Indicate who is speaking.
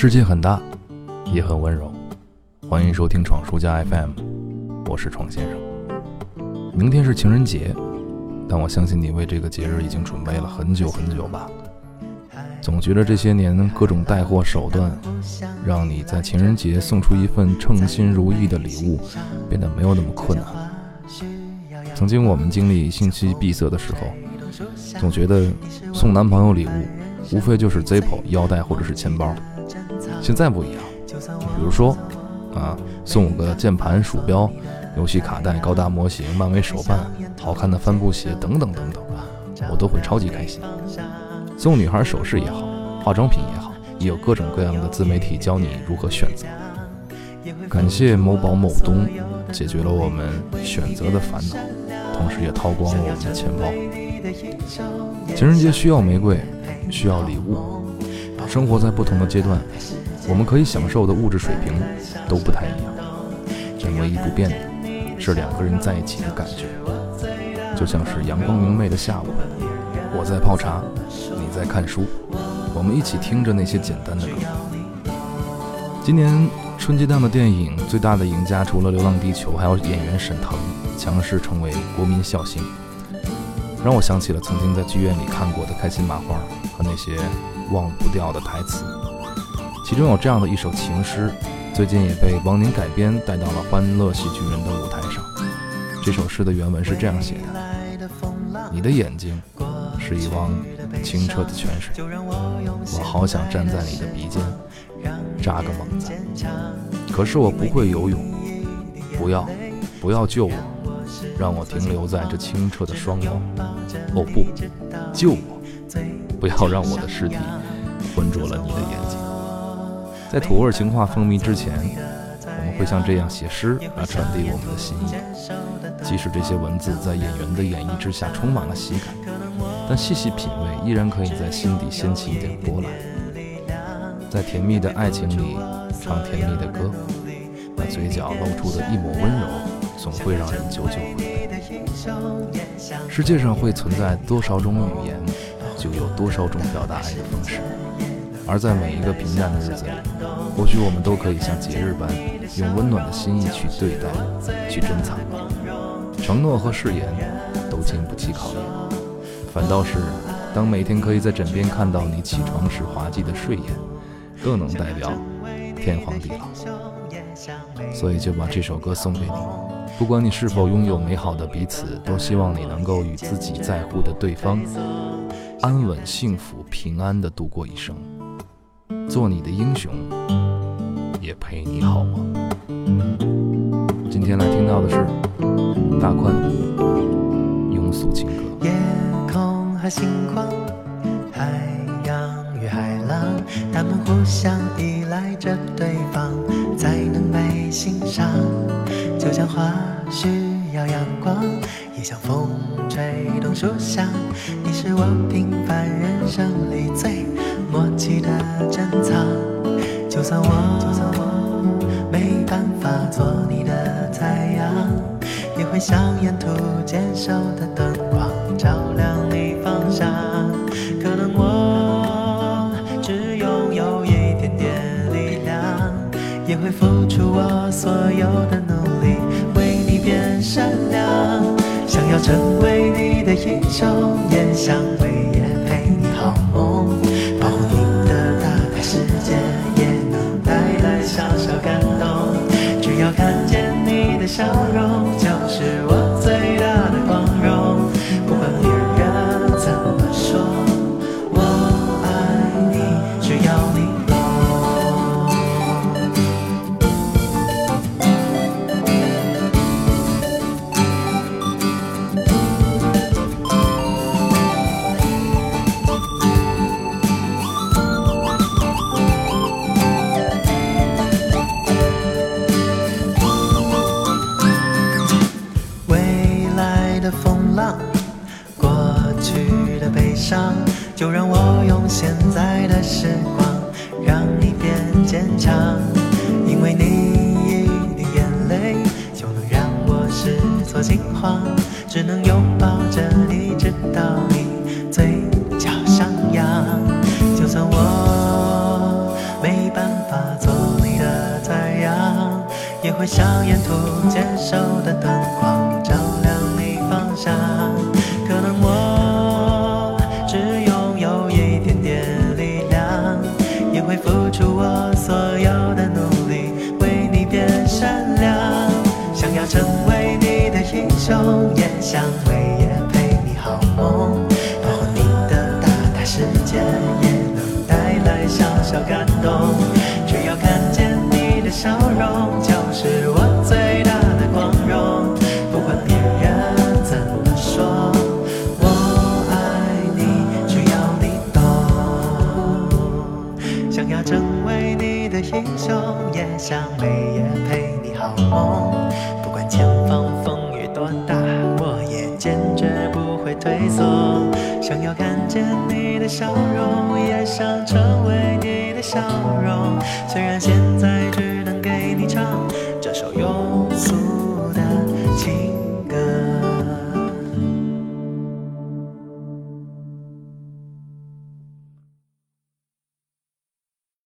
Speaker 1: 世界很大，也很温柔。欢迎收听闯书家 FM，我是闯先生。明天是情人节，但我相信你为这个节日已经准备了很久很久吧。总觉得这些年各种带货手段，让你在情人节送出一份称心如意的礼物，变得没有那么困难。曾经我们经历信息闭塞的时候，总觉得送男朋友礼物，无非就是 Zippo 腰带或者是钱包。现在不一样，比如说，啊，送我个键盘、鼠标、游戏卡带、高达模型、漫威手办、好看的帆布鞋等等等等，我都会超级开心。送女孩首饰也好，化妆品也好，也有各种各样的自媒体教你如何选择。感谢某宝某东，解决了我们选择的烦恼，同时也掏光了我们的钱包。情人节需要玫瑰，需要礼物。生活在不同的阶段，我们可以享受的物质水平都不太一样。但唯一不变的是两个人在一起的感觉，就像是阳光明媚的下午，我在泡茶，你在看书，我们一起听着那些简单的歌。今年春节档的电影最大的赢家，除了《流浪地球》，还有演员沈腾强势成为国民笑星，让我想起了曾经在剧院里看过的开心麻花和那些。忘不掉的台词，其中有这样的一首情诗，最近也被王宁改编带到了《欢乐喜剧人》的舞台上。这首诗的原文是这样写的：你的眼睛是一汪清澈的泉水，我好想站在你的鼻尖扎个猛子，可是我不会游泳。不要，不要救我，让我停留在这清澈的双眸。哦不，救我！不要让我的尸体浑浊了你的眼睛。在土味情话风靡之前，我们会像这样写诗来传递我们的心意。即使这些文字在演员的演绎之下充满了喜感，但细细品味，依然可以在心底掀起一点波澜。在甜蜜的爱情里唱甜蜜的歌，那嘴角露出的一抹温柔，总会让人久久回味。世界上会存在多少种语言？就有多少种表达爱的方式，而在每一个平淡的日子里，或许我们都可以像节日般，用温暖的心意去对待，去珍藏。承诺和誓言都经不起考验，反倒是当每天可以在枕边看到你起床时滑稽的睡眼，更能代表天荒地老。所以就把这首歌送给你，不管你是否拥有美好的彼此，都希望你能够与自己在乎的对方。安稳、幸福、平安的度过一生，做你的英雄，也陪你好梦。今天来听到的是大宽庸俗情歌。
Speaker 2: 夜空和星光，海洋与海浪，他们互相依赖着对方，才能被欣赏。就像花絮要阳光。也像风吹动树香，你是我平凡人生里最默契的珍藏。就算我没办法做你的太阳，也会像沿途坚守的灯光，照亮你方向。可能我只拥有一点点力量，也会付出我所有的努力，变善良。想要成为你的英雄，也想为夜陪你好梦，就让我用现在的时光，让你变坚强。因为你一滴眼泪，就能让我失措惊慌。只能拥抱着你，直到你嘴角上扬。就算我没办法。做你的太阳，也会像沿途的英雄，也想每夜陪你好梦，保护你的大大世界，也能带来小小感动。只要看见你的笑容，就是我最大的光荣。不管别人怎么说，我爱你，只要你懂。想要成为你的英雄，也想每夜退缩，想要看见你的笑容，也想成为你的笑容。虽然现在只能给你唱。